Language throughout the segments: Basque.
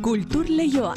Kultur Leioa.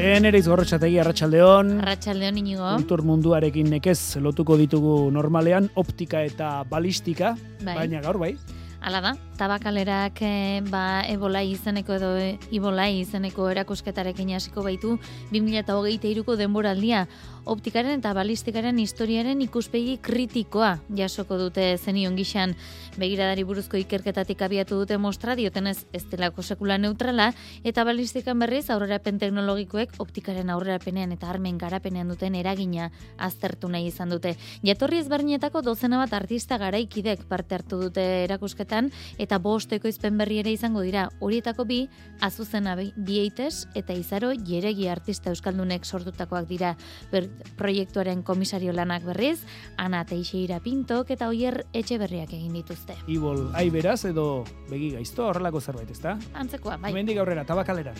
Eneriz gorrotxategi arratsaldeon. Arratxaldeon inigo. Kultur munduarekin nekez lotuko ditugu normalean optika eta balistika, Bai. baina gaur bai. Hala da, tabakalerak eh, ba, ebolai izeneko edo eh, ibolai izeneko erakusketarekin hasiko baitu 2023ko denboraldia. Optikaren eta balistikaren historiaren ikuspegi kritikoa jasoko dute zenion gixan begiradari buruzko ikerketatik abiatu dute mostra diotenez ez delako sekula neutrala eta balistikan berriz aurrerapen teknologikoek optikaren aurrerapenean eta armen garapenean duten eragina aztertu nahi izan dute. Jatorri ezberdinetako dozena bat artista garaikidek parte hartu dute erakusketan eta bost ekoizpen berri ere izango dira. Horietako bi, azuzena bieites eta izaro jeregi artista euskaldunek sortutakoak dira. Ber, proiektuaren komisario lanak berriz, Ana Teixeira Pintok eta Oier Etxeberriak egin dituzte. Ibol, aiberaz edo begi gaizto horrelako zerbait, ezta? Antzekoa, bai. Hemendik aurrera, tabakalera.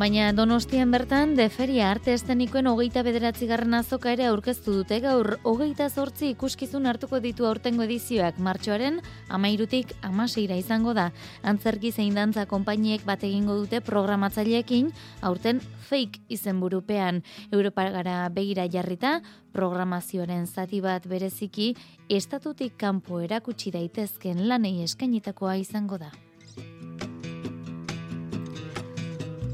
Baina Donostian bertan deferia arte estenikoen hogeita bederatzi garren azoka ere aurkeztu dute gaur hogeita zortzi ikuskizun hartuko ditu aurtengo edizioak martxoaren amairutik amaseira izango da. Antzerki zein dantza konpainiek bat egingo dute programatzaileekin aurten fake izenburupean Europa gara begira jarrita programazioaren zati bat bereziki estatutik kanpo erakutsi daitezken lanei eskainitakoa izango da.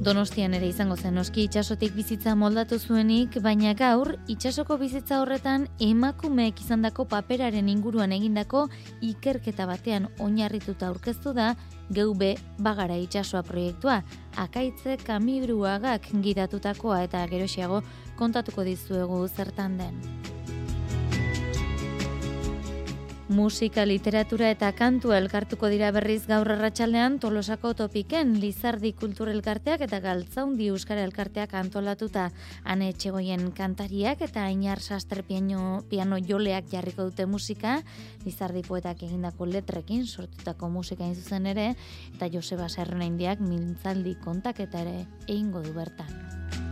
Donostian ere izango zen noski itsasotik bizitza moldatu zuenik, baina gaur itsasoko bizitza horretan emakumeek izandako paperaren inguruan egindako ikerketa batean oinarrituta aurkeztu da geube bagara itsasoa proiektua. Akaitze kamibruagak gidatutakoa eta gerosiago kontatuko dizuegu zertan den. Musika, literatura eta kantua elkartuko dira berriz gaur arratsaldean Tolosako topiken Lizardi Kultur Elkarteak eta Galtzaundi Euskara Elkarteak antolatuta ane etxegoien kantariak eta Ainar Saster piano, piano joleak jarriko dute musika, Lizardi poetak egindako letrekin sortutako musika in zuzen ere eta Joseba Serrona Indiak mintzaldi kontaketa ere egingo du bertan.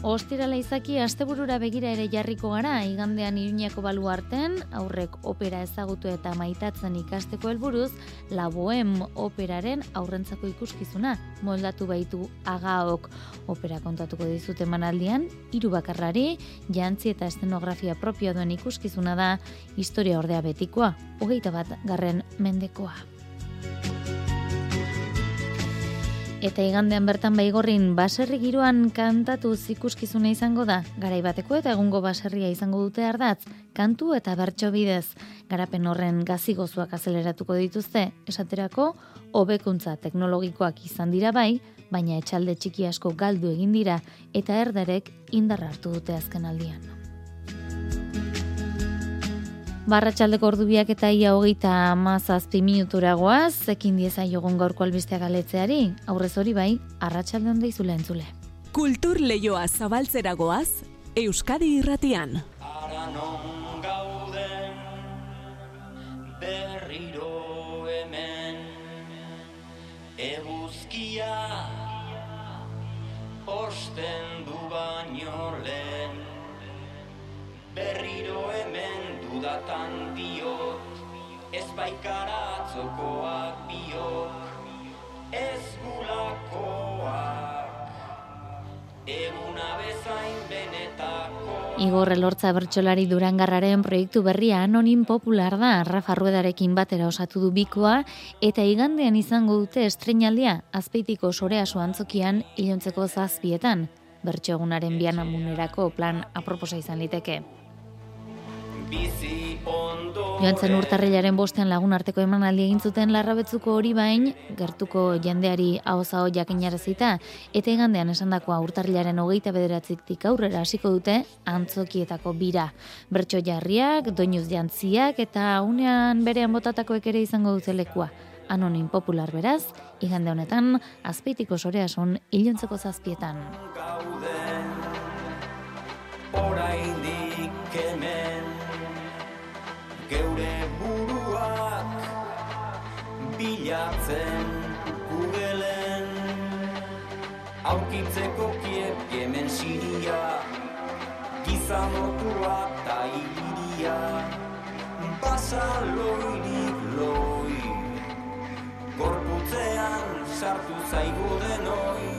Ostirala izaki asteburura begira ere jarriko gara, igandean Iruñako baluarten, aurrek opera ezagutu eta maitatzen ikasteko helburuz, La Bohem operaren aurrentzako ikuskizuna, moldatu baitu agaok opera kontatuko dizute manaldian, hiru bakarrari, jantzi eta estenografia propioa duen ikuskizuna da, historia ordea betikoa, hogeita bat garren mendekoa. Eta igandean bertan baigorrin baserri giroan kantatu ikuskizuna izango da, garai bateko eta egungo baserria izango dute ardatz, kantu eta bertso bidez. Garapen horren gazigozuak azeleratuko dituzte, esaterako, hobekuntza teknologikoak izan dira bai, baina etxalde txiki asko galdu egin dira eta erdarek indarra hartu dute azken aldian. Barratxaldeko ordubiak eta ia hogeita amazazpi minutura goaz, ekin dieza jogon gaurko albisteak aletzeari, aurrez hori bai, arratsalde honda izule entzule. Kultur Leioa zabaltzera goaz, Euskadi irratian. Ara non gauden berriro hemen eguzkia osten dudatan diot ez baikaratzokoak biok ez gulakoak eguna bezain benetako Igor Elortza bertsolari Durangarraren proiektu berria anonim popular da, Rafa Ruedarekin batera osatu du bikoa, eta igandean izango dute estreinaldia, azpeitiko soreaso antzokian, ilontzeko zazpietan. Bertso egunaren bianamunerako plan aproposa izan liteke. Joan zen urtarrilaren bostean lagun arteko emanaldi egin zuten larrabetzuko hori bain, gertuko jendeari hau jakinarazita, eta igandean esandakoa urtarrilaren hogeita bederatzitik aurrera hasiko dute antzokietako bira. Bertso jarriak, doinuz jantziak eta unean berean botatakoek ere izango dute lekua. Anonim popular beraz, igande honetan, azpeitiko soreason ilontzeko zazpietan. gauden oraindik hemen geure buruak bilatzen Googleen aurkitzeko kiep hemen siria gizanotua eta iliria saloirik loi Gorputzean sartu zaigu denoi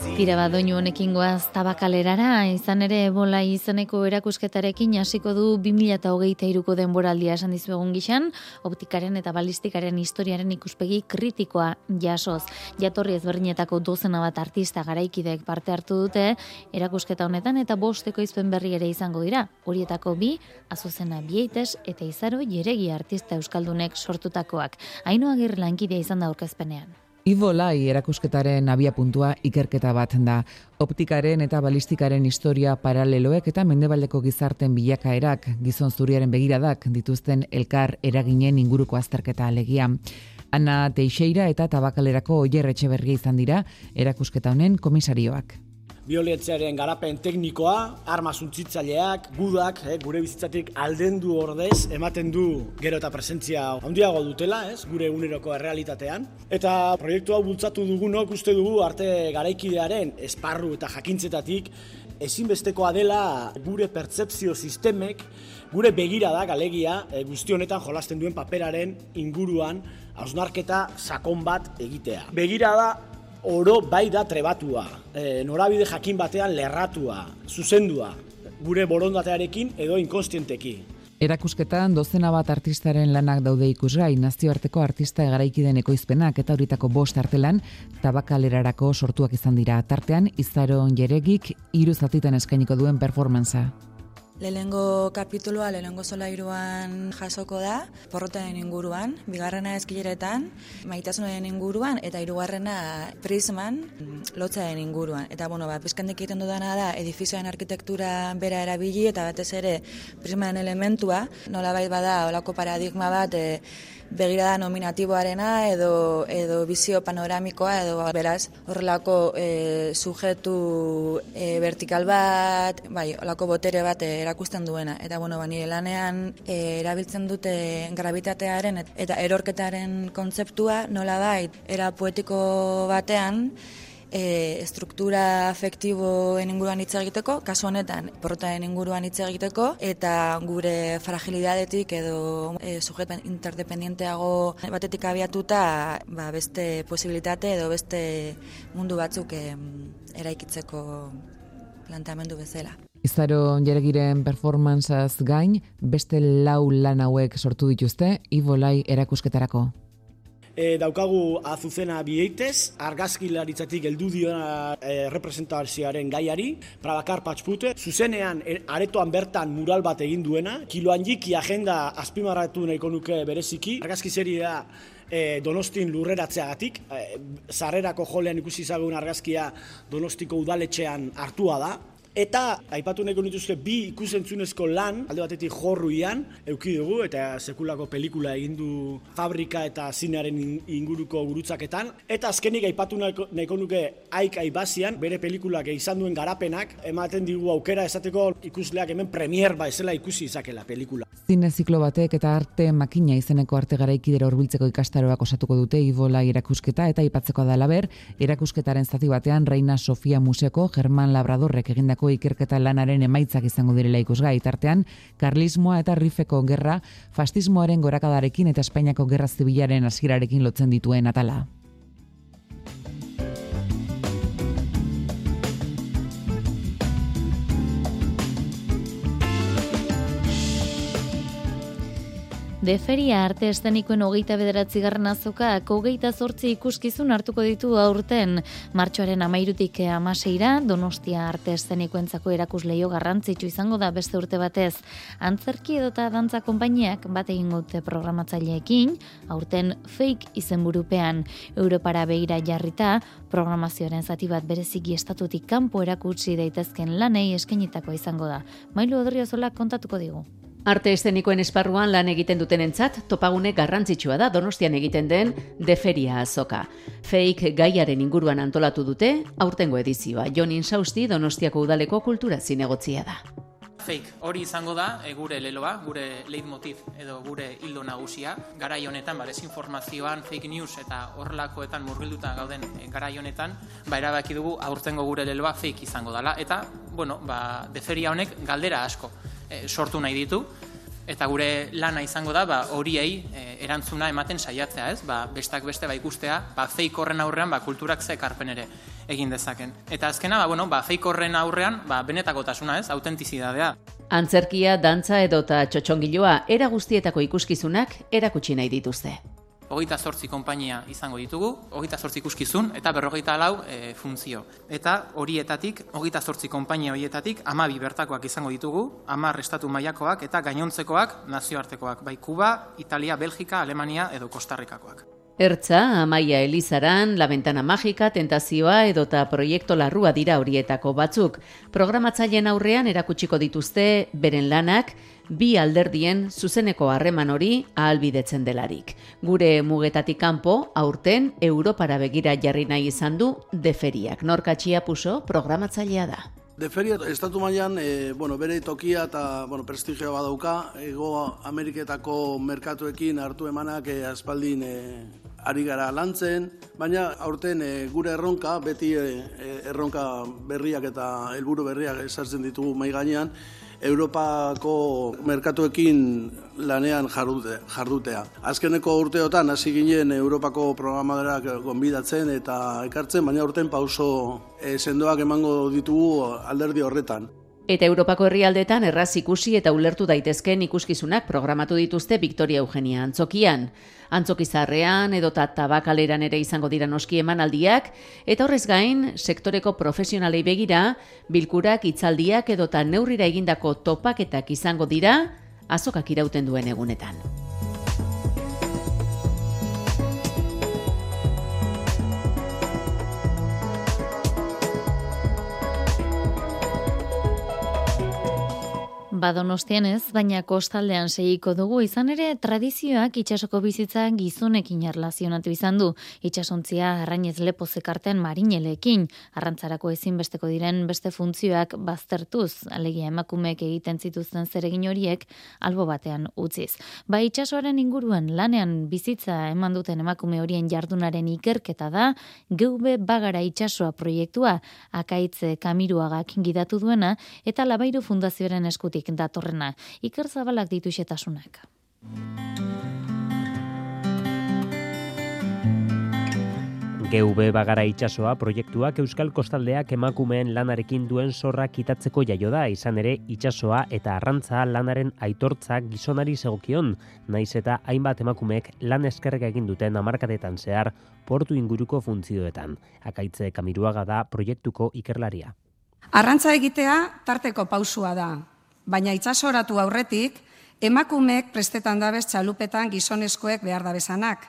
Tira bat doinu honekin goaz tabakalerara, izan ere ebola izeneko erakusketarekin hasiko du 2008ko denboraldia esan dizu egun gixan, optikaren eta balistikaren historiaren ikuspegi kritikoa jasoz. Jatorri ezberdinetako dozena bat artista garaikidek parte hartu dute erakusketa honetan eta bosteko izpen berri ere izango dira. Horietako bi, azuzena bieites eta izaro jeregi artista euskaldunek sortutakoak. Haino agir lankidea izan da aurkezpenean. Ivo Lai erakusketaren abia puntua ikerketa bat da. Optikaren eta balistikaren historia paraleloek eta mendebaldeko gizarten bilakaerak, gizon zuriaren begiradak dituzten elkar eraginen inguruko azterketa alegia. Ana Teixeira eta Tabakalerako Oier Etxeberria izan dira erakusketa honen komisarioak. Violetzearen garapen teknikoa, arma suntzitzaileak, gudak, eh, gure bizitzatik aldendu ordez, ematen du gero eta presentzia handiago dutela, ez, gure eguneroko errealitatean. Eta proiektu hau bultzatu dugunok uste dugu arte garaikidearen esparru eta jakintzetatik ezinbestekoa dela gure pertzepzio sistemek, gure begirada galegia e, guzti honetan jolasten duen paperaren inguruan hausnarketa sakon bat egitea. Begirada oro bai da trebatua, e, norabide jakin batean lerratua, zuzendua, gure borondatearekin edo inkonstienteki. Erakusketan dozena bat artistaren lanak daude ikusgai nazioarteko artista egaraikiden ekoizpenak eta horitako bost artelan tabakalerarako sortuak izan dira. Tartean, izaron jeregik hiru zatitan eskainiko duen performantza. Lehenengo kapituloa, lehenengo solairuan jasoko da, porrotaren inguruan, bigarrena eskileretan, maitasunaren inguruan, eta hirugarrena prisman, lotzaren inguruan. Eta, bueno, ba, pizkandik egiten dudana da, edifizioaren arkitektura bera erabili, eta batez ere prismaren elementua, nola bada, olako paradigma bat, e, begirada nominatiboarena edo edo bizio panoramikoa edo beraz horrelako e, sujetu e, vertikal bat, bai, holako botere bat erakusten duena. Eta bueno, ba nire lanean e, erabiltzen dute gravitatearen et- eta erorketaren kontzeptua nolabait era poetiko batean e, struktura afektiboen inguruan hitz egiteko, kasu honetan porrotaren inguruan hitz egiteko, eta gure fragilidadetik edo e, sujetan interdependienteago batetik abiatuta ba, beste posibilitate edo beste mundu batzuk em, eraikitzeko planteamendu bezala. Izaro jeregiren performantzaz gain, beste lau lan hauek sortu dituzte, Ivo Lai erakusketarako. E, daukagu azuzena bieitez, argazkilaritzatik heldu diona e, representazioaren gaiari, Prabakar Patxpute, zuzenean e, aretoan bertan mural bat egin duena, kiloan jiki agenda azpimarratu nahiko nuke bereziki, argazki seria e, donostin lurreratzeagatik, e, sarrerako jolean ikusi zagun argazkia donostiko udaletxean hartua da, Eta, aipatu nahiko nituzke bi ikusentzunezko lan, alde batetik jorruian, euki dugu, eta sekulako pelikula egin du fabrika eta zinearen in- inguruko gurutzaketan. Eta azkenik aipatu nahiko, nahiko nuke aik aibazian, bere pelikulak izan duen garapenak, ematen digu aukera esateko ikusleak hemen premier ba ezela ikusi izakela pelikula. Zine batek eta arte makina izeneko arte garaikidera hurbiltzeko ikastaroak osatuko dute Ibola irakusketa eta aipatzeko da laber, erakusketaren zati batean Reina Sofia Museko German Labradorrek egindako ikerketa lanaren emaitzak izango direla ikusgai tartean, karlismoa eta rifeko gerra, fastismoaren gorakadarekin eta Espainiako gerra zibilaren hasierarekin lotzen dituen atala. Deferia arte estenikoen hogeita bederatzi garren azokak hogeita zortzi ikuskizun hartuko ditu aurten. Martxoaren amairutik amaseira, Donostia arte estenikoentzako erakusleio garrantzitsu izango da beste urte batez. Antzerki edota dantza konpainiak bat egin dute programatzaileekin, aurten fake izenburupean. Europara begira jarrita, programazioaren zati bat bereziki estatutik kanpo erakutsi daitezken lanei eskenitako izango da. Mailu Odriozola kontatuko digu. Arte eszenikoen esparruan lan egiten dutenentzat topagune garrantzitsua da Donostian egiten den Deferia azoka. Fake gaiaren inguruan antolatu dute aurtengo edizioa. Jon Insausti Donostiako udaleko kultura zinegotzia da. Fake, hori izango da e, gure leloa, gure leitmotiv edo gure hildo nagusia. Garai honetan, ba, desinformazioan, fake news eta horrelakoetan murgilduta gauden e, garai honetan, ba, erabaki dugu aurtengo gure leloa fake izango dela. Eta, bueno, ba, deferia honek galdera asko e, sortu nahi ditu. Eta gure lana izango da, ba, horiei e, erantzuna ematen saiatzea, ez? Ba, bestak beste ba ikustea, ba, feik horren aurrean, ba, kulturak ze ekarpen ere egin dezaken. Eta azkena, ba, bueno, ba, feik horren aurrean, ba, benetakotasuna, ez? Autentizidadea. Antzerkia, dantza edota txotxongiloa era guztietako ikuskizunak erakutsi nahi dituzte. Hogeita zortzi konpainia izango ditugu, hogeita zortzi ikuskizun eta berrogeita lau e, funtzio. Eta horietatik, hogeita zortzi konpainia horietatik, amabi bertakoak izango ditugu, amar estatu mailakoak eta gainontzekoak nazioartekoak, bai Kuba, Italia, Belgika, Alemania edo Kostarrikakoak. Ertza, Amaia Elizaran, La Ventana Magika, Tentazioa edota Proiektu Larrua dira horietako batzuk. Programatzaileen aurrean erakutsiko dituzte beren lanak, bi alderdien zuzeneko harreman hori ahalbidetzen delarik. Gure mugetatik kanpo, aurten Europara begira jarri nahi izan du deferiak. Norkatxia puso programatzailea da. De feria, estatu mailan, e, bueno, bere tokia eta bueno, prestigioa badauka, ego Ameriketako merkatuekin hartu emanak e, aspaldin e, ari gara lantzen, baina aurten e, gure erronka, beti e, erronka berriak eta helburu berriak esartzen ditugu mai gainean, Europako merkatuekin lanean jardute, jardutea. Azkeneko urteotan hasi ginen Europako programadorak gonbidatzen eta ekartzen, baina urten pauso e, sendoak emango ditugu alderdi horretan. Eta Europako herrialdetan erraz ikusi eta ulertu daitezken ikuskizunak programatu dituzte Victoria Eugenia Antzokian. Antzokizarrean edota tabakaleran ere izango dira noski emanaldiak eta horrez gain sektoreko profesionalei begira bilkurak hitzaldiak edota neurrira egindako topaketak izango dira azokak irauten duen egunetan. Badonostian ez, baina kostaldean segiko dugu izan ere tradizioak itsasoko bizitza gizonekin erlazionatu izan du. Itsasontzia arrainez lepo zekarten marinelekin, arrantzarako ezinbesteko diren beste funtzioak baztertuz, alegia emakumeek egiten zituzten zeregin horiek albo batean utziz. Ba itsasoaren inguruan lanean bizitza eman duten emakume horien jardunaren ikerketa da, geube bagara itsasoa proiektua, akaitze kamiruagak gidatu duena, eta labairu fundazioaren eskutik datorrena. Iker zabalak ditu xetasunak. GV Bagara itsasoa proiektuak Euskal Kostaldeak emakumeen lanarekin duen zorra kitatzeko jaio da, izan ere itsasoa eta arrantza lanaren aitortza gizonari segokion, naiz eta hainbat emakumeek lan eskerrek egin duten amarkadetan zehar portu inguruko funtzioetan. Akaitze Kamiruaga da proiektuko ikerlaria. Arrantza egitea tarteko pausua da, baina itsasoratu aurretik emakumeek prestetan dabez txalupetan gizonezkoek behar dabezanak.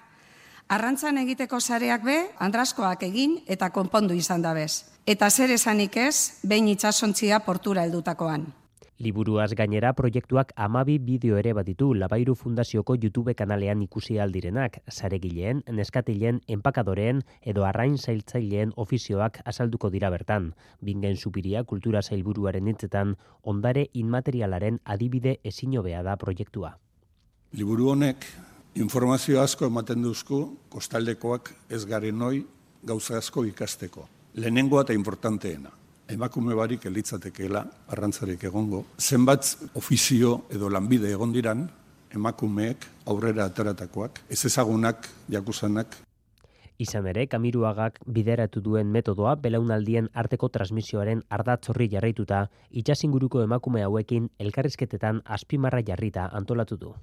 Arrantzan egiteko sareak be, andraskoak egin eta konpondu izan dabez. Eta zer esanik ez, behin itsasontzia portura heldutakoan. Liburuaz gainera proiektuak amabi bideo ere baditu Labairu Fundazioko YouTube kanalean ikusi aldirenak, saregileen, neskatileen, empakadoreen edo arrain zailtzaileen ofizioak azalduko dira bertan. Bingen supiria kultura zailburuaren hitzetan ondare inmaterialaren adibide ezinobea da proiektua. Liburu honek informazio asko ematen duzku kostaldekoak ez garen noi gauza asko ikasteko. Lehenengoa eta importanteena emakume barik elitzatekeela, arrantzarik egongo, zenbat ofizio edo lanbide egon diran, emakumeek aurrera ateratakoak, ez ezagunak, jakusanak. Izan ere, Kamiruagak bideratu duen metodoa belaunaldien arteko transmisioaren ardatzorri jarraituta, itxasinguruko emakume hauekin elkarrizketetan azpimarra jarrita antolatu du.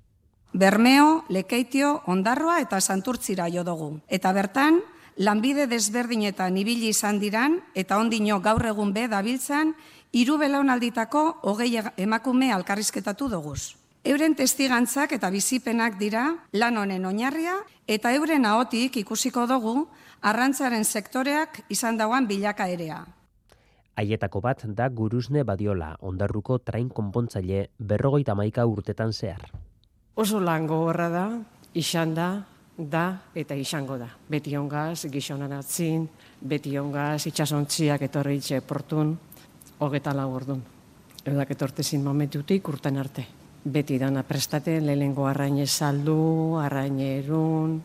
Bermeo, Lekeitio, Ondarroa eta Santurtzira jo dugu. Eta bertan, lanbide desberdinetan ibili izan diran eta ondino gaur egun be dabiltzan hiru belaunalditako hogei emakume alkarrizketatu doguz. Euren testigantzak eta bizipenak dira lan honen oinarria eta euren ahotik ikusiko dugu arrantzaren sektoreak izan dauan bilakaerea. Aietako bat da guruzne badiola, ondarruko train konpontzaile berrogeita maika urtetan zehar. Oso lan gogorra da, izan da, da eta izango da. Beti ongaz, gizonan atzin, beti ongaz, itxasontziak etorri itxe portun, hogeta lau orduan. Eudak etortezin momentutik urten arte. Beti dana prestate, lehenengo arraine saldu, arraine erun.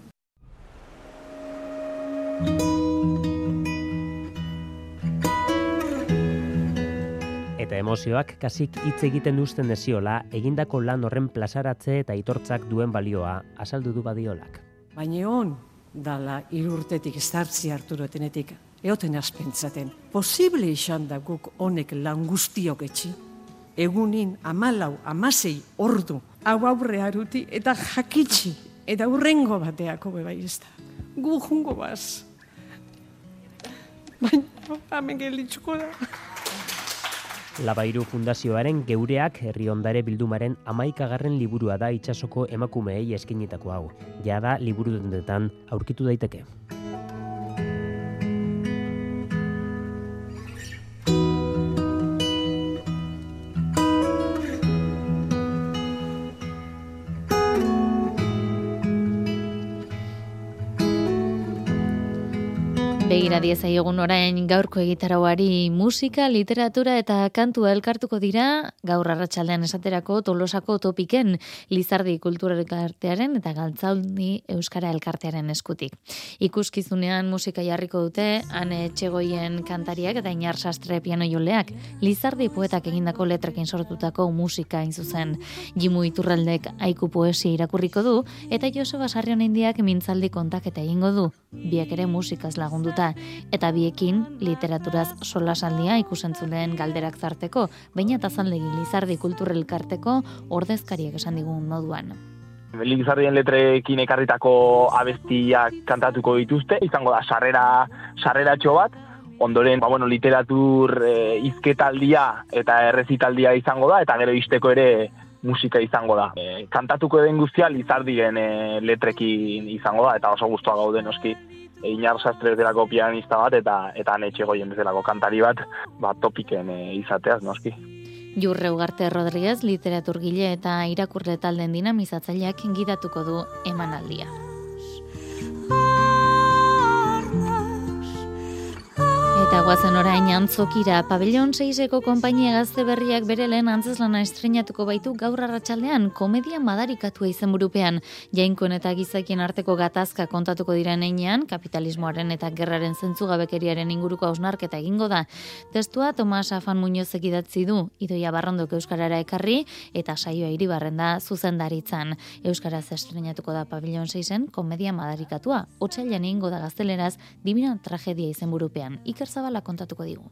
eta emozioak kasik hitz egiten duzten eziola, egindako lan horren plazaratze eta itortzak duen balioa azaldu du badiolak. Baina hon, dala irurtetik estartzi harturo etenetik, eoten aspentzaten. Posible izan da guk honek lan guztiok etxi. Egunin amalau, amasei ordu, hau aurre haruti eta jakitsi, eta urrengo bateako bebai ez da. Gu jungo baz. Baina, hemen gelitzuko da. Labairu Fundazioaren geureak herri ondare bildumaren amaikagarren liburua da itsasoko emakumeei eskinitako hau. Jada liburu dendetan aurkitu daiteke. Begira diezai egun orain gaurko egitarauari musika, literatura eta kantua elkartuko dira gaur arratsaldean esaterako tolosako topiken Lizardi Kultura Elkartearen eta Galtzaldi Euskara Elkartearen eskutik. Ikuskizunean musika jarriko dute ane etxegoien kantariak eta inar sastre piano joleak Lizardi poetak egindako letrekin sortutako musika hain zuzen. Jimu Iturraldek aiku poesia irakurriko du eta Joseba Sarrion indiak mintzaldi kontaketa egingo du. Biak ere musikaz lagunduta eta biekin literaturaz solasaldia ikusentzuleen galderak zarteko, baina tazaldegi Lizardi Kulturelkarteko ordezkariak esan digun moduan. Lizardien letrekin ekarritako abestiak kantatuko dituzte, izango da sarrera sarreratxo bat, ondoren ba, bueno, literatur e, izketaldia eta errezitaldia izango da, eta gero isteko ere musika izango da. E, kantatuko den guztia Lizardien e, letrekin izango da, eta oso guztua gauden oski. Inar sastre delako pianista bat eta eta netxe goien bezalako kantari bat ba, topiken e, izateaz, noski. Jurre Ugarte Rodriguez literaturgile eta irakurle talden dinamizatzaileak gidatuko du emanaldia. Eta guazen orain antzokira, pabellon 6eko konpainia gazte berriak bere lehen antzeslana estrenatuko baitu gaur arratsaldean komedia madarikatua izen burupean. Jainkon eta gizakien arteko gatazka kontatuko dira einean, kapitalismoaren eta gerraren zentzugabekeriaren inguruko hausnarketa egingo da. Testua Tomas Afan Muñoz idatzi du, idoia barrondok euskarara ekarri eta saioa iribarren da zuzendaritzan. Euskaraz estrenatuko da pabellon 6en komedia madarikatua. Otsailean egingo da gazteleraz, divina tragedia izen burupean. Iker Zabala kontatuko digu.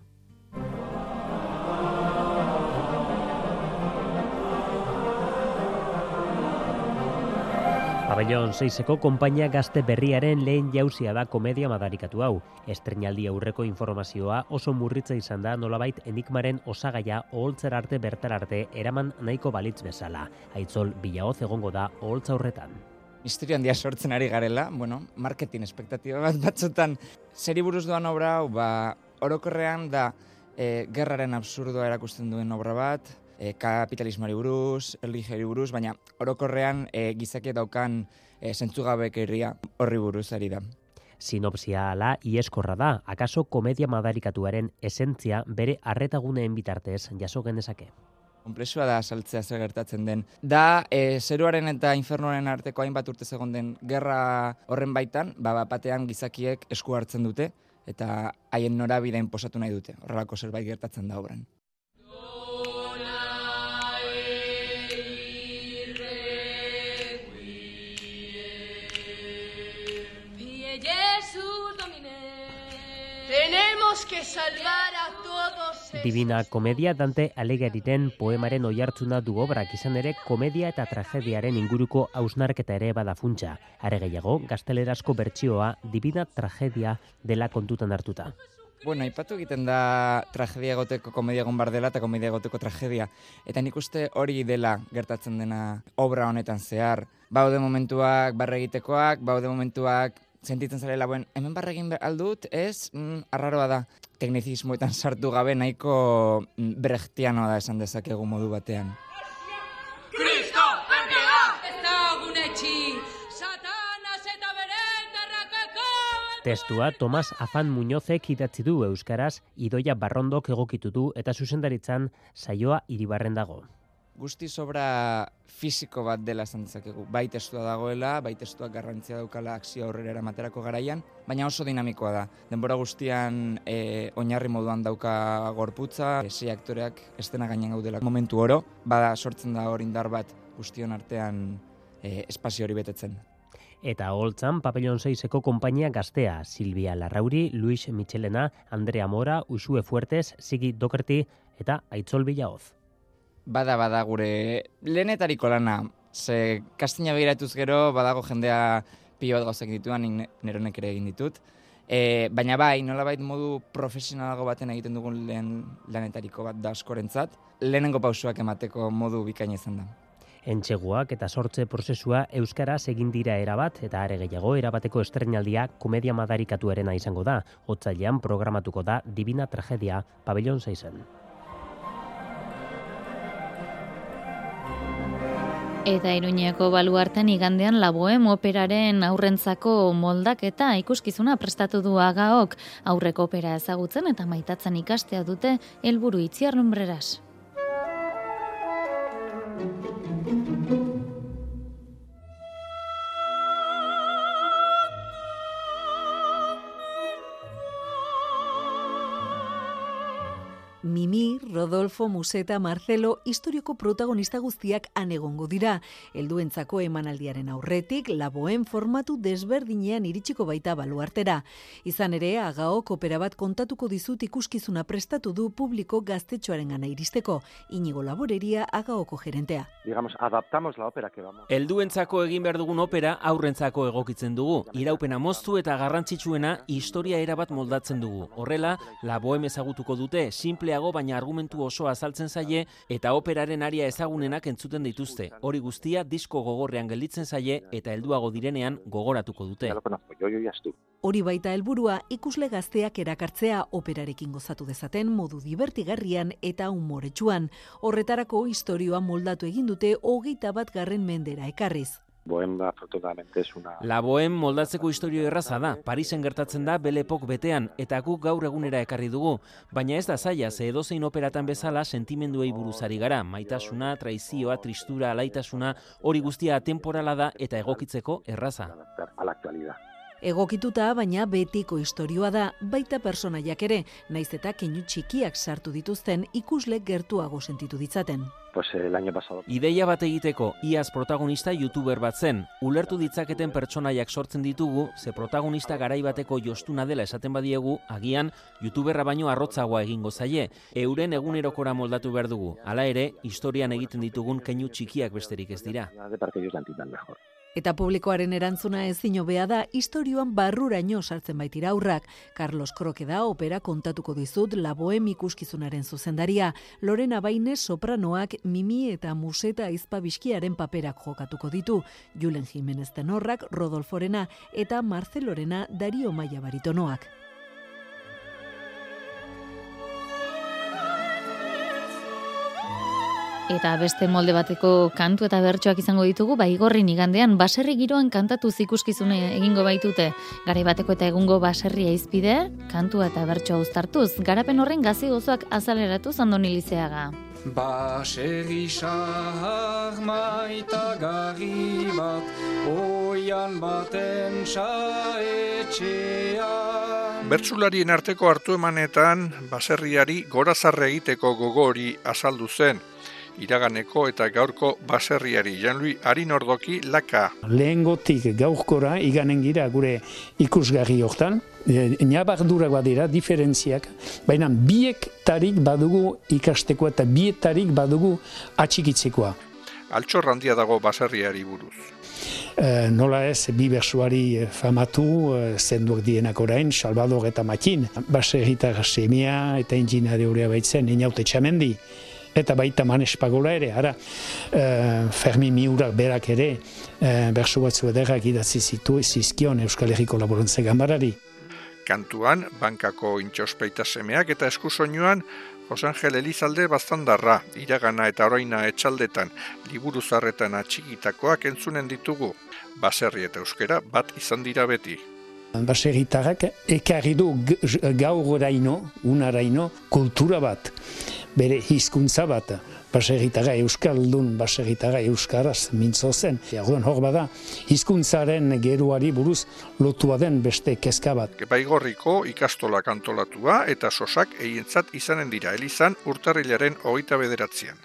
Pabellon 6eko konpainia gazte berriaren lehen jauzia da komedia madarikatu hau. Estrenaldi aurreko informazioa oso murritza izan da nolabait enigmaren osagaia oholtzer arte bertar arte eraman nahiko balitz bezala. Aitzol bilaoz egongo da oholtza horretan. Misterio handia sortzen ari garela, bueno, marketing espektatiba bat batzutan seri buruz doan obra hau, ba, orokorrean da e, gerraren absurdoa erakusten duen obra bat, e, kapitalismoari buruz, erligiari buruz, baina orokorrean e, gizakia daukan e, zentzugabekerria horri buruz ari da. Sinopsia ala ieskorra da, akaso komedia madarikatuaren esentzia bere arretaguneen bitartez jaso genezake. Komplexua da saltzea zer gertatzen den. Da, e, zeruaren eta infernuaren arteko hainbat urte egon den gerra horren baitan, ba, batean gizakiek esku hartzen dute, eta haien norabidein posatu nahi dute. Horrelako zerbait gertatzen da obran. Tenemos que salvar a todos. Divina Komedia Dante Alighieriren poemaren oihartzuna du obrak izan ere komedia eta tragediaren inguruko hausnarketa ere bada funtsa. Are gehiago, gaztelerazko bertsioa Divina Tragedia dela kontutan hartuta. Bueno, aipatu egiten da tragedia egoteko komedia egon bar dela eta komedia egoteko tragedia. Eta nik uste hori dela gertatzen dena obra honetan zehar. Baude momentuak barre egitekoak, baude momentuak sentitzen zarela, buen, hemen barregin aldut, ez, mm, arraroa da. Teknizismoetan sartu gabe nahiko mm, brechtianoa da esan dezakegu modu batean. Kristo, perkea! Ez da gunetxi! Satanas eta bere! Testua Tomas Afan Muñozek idatzi du euskaraz, Idoia Barrondok egokitu du eta zuzendaritzan saioa iribarren dago. Guzti sobra fisiko bat dela esan dezakegu. Bai testua dagoela, bai testuak garrantzia daukala akzio aurrera eramaterako garaian, baina oso dinamikoa da. Denbora guztian e, oinarri moduan dauka gorputza, sei aktoreak estena gainen gaudela momentu oro, bada sortzen da hor indar bat guztion artean e, espazio hori betetzen. Eta holtzan, Papelon 6eko konpainia gaztea, Silvia Larrauri, Luis Michelena, Andrea Mora, Usue Fuertes, Sigi Dokerti eta Aitzol Bilaoz. Bada, bada, gure lehenetariko lana, ze kastina begiratuz gero, badago jendea pilo bat gauzak dituan, neronek ere egin ditut. E, baina bai, nolabait modu profesionalago baten egiten dugun lehen lanetariko bat da askorentzat, lehenengo pausuak emateko modu bikaina izan da. Entxeguak eta sortze prozesua euskaraz egin dira erabat eta are gehiago erabateko estrenaldia komedia madarikatuarena izango da. Otzailean programatuko da Divina Tragedia Pabellon 6 Eta Iruñeko baluarten igandean laboem operaren aurrentzako moldaketa ikuskizuna prestatu du agaok aurreko opera ezagutzen eta maitatzen ikastea dute helburu itziar lumbreras. Rodolfo, Museta, Marcelo, historioko protagonista guztiak anegongo dira. Helduentzako emanaldiaren aurretik, laboen formatu desberdinean iritsiko baita baluartera. Izan ere, agaok opera bat kontatuko dizut ikuskizuna prestatu du publiko gaztetxoaren gana iristeko. Inigo laboreria agaoko gerentea. Digamos, adaptamos la ópera que vamos. Helduentzako egin behar dugun opera aurrentzako egokitzen dugu. Iraupena moztu eta garrantzitsuena historia erabat moldatzen dugu. Horrela, laboem ezagutuko dute, simple sinpleago baina argumentu oso azaltzen zaie eta operaren aria ezagunenak entzuten dituzte. Hori guztia disko gogorrean gelditzen zaie eta helduago direnean gogoratuko dute. Hori baita helburua ikusle gazteak erakartzea operarekin gozatu dezaten modu divertigarrian eta umoretsuan. Horretarako historioa moldatu egin dute hogeita bat garren mendera ekarriz. Bohem afortunadamente es una... La Bohem moldatzeko historio erraza da, Parisen gertatzen da belepok betean, eta guk gaur egunera ekarri dugu. Baina ez da zaila, ze edozein operatan bezala sentimenduei buruzari gara, maitasuna, traizioa, tristura, alaitasuna, hori guztia temporala da eta egokitzeko erraza. A la actualidad. Egokituta baina betiko istorioa da, baita personaiak ere, naiz eta keinu txikiak sartu dituzten ikusle gertuago sentitu ditzaten. Pues el año pasado. Ideia bat egiteko, iaz protagonista youtuber bat zen. Ulertu ditzaketen pertsonaiak sortzen ditugu, ze protagonista garai bateko jostuna dela esaten badiegu, agian youtuberra baino arrotzagoa egingo zaie. Euren egunerokora moldatu behar dugu. Hala ere, historian egiten ditugun keinu txikiak besterik ez dira. La. Eta publikoaren erantzuna ezin hobea da historioan barruraino sartzen baitira aurrak. Carlos Kroke da opera kontatuko dizut laboem ikuskizunaren zuzendaria. Lorena Baine sopranoak Mimi eta Museta Aizpa Bizkiaren paperak jokatuko ditu. Julen Jimenez tenorrak Rodolforena eta Marcelorena Dario Maia baritonoak. Eta beste molde bateko kantu eta bertsoak izango ditugu, bai gorrin igandean baserri giroan kantatu zikuskizune egingo baitute. Garai bateko eta egungo baserria izpide, kantua eta bertsoa uztartuz, garapen horren gazi gozoak azaleratuz andoni lizeaga. Baserri sahar maita gari bat, oian baten saetxean. Bertsularien arteko hartu emanetan, baserriari gorazarre egiteko gogori azaldu zen iraganeko eta gaurko baserriari Janlui Arin Ordoki laka. Lehengotik gaurkora iganen gira gure ikusgarri hortan, e, Nabardura dira, diferentziak, baina biek tarik badugu ikasteko eta bietarik badugu atxikitzekoa. Altxor handia dago baserriari buruz. E, nola ez, bi bersuari famatu, e, zenduak dienak orain, Salvador eta Matin, baserritar semia eta inginare horea baitzen, inaute txamendi eta baita manes pagola ere, ara, e, Fermi Miurak berak ere, e, bersu batzu ederrak idatzi zitu zizkion Euskal Herriko Laborantze Gambarari. Kantuan, bankako intxospeita semeak eta eskusoinuan, Josangel Elizalde bastandarra, iragana eta oroina etxaldetan, liburu zarretan atxikitakoak entzunen ditugu, baserri eta euskera bat izan dira beti. Baserritarrak ekarri du gaur oraino, unaraino, kultura bat bere hizkuntza bat, baserritaga euskaldun, baserritaga euskaraz mintzo zen. Orduan hor bada, hizkuntzaren geruari buruz lotua den beste kezka bat. Gepaigorriko ikastola kantolatua eta sosak eientzat izanen dira elizan urtarrilaren hogeita bederatzean.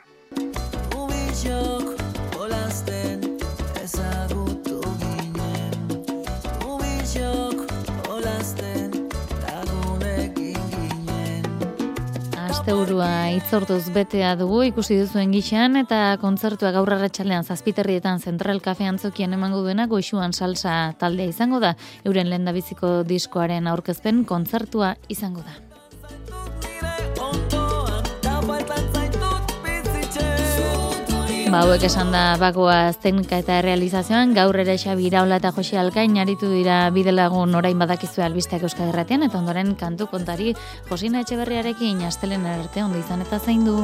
Asteburua itzortuz betea dugu ikusi duzuen gixan eta kontzertua gaur arratsaldean zazpiterrietan Zentral Cafe antzokien emango duena goixuan salsa taldea izango da. Euren lendabiziko diskoaren aurkezpen kontzertua izango da. Ba, hauek esan da bagoaz teknika eta realizazioan, gaur ere Xabi Iraola eta Jose Alkain aritu dira bidelagun orain badakizu albisteak Euskadi Erratian, eta ondoren kantu kontari Josina Etxeberriarekin astelen arte ondo izan eta zein du.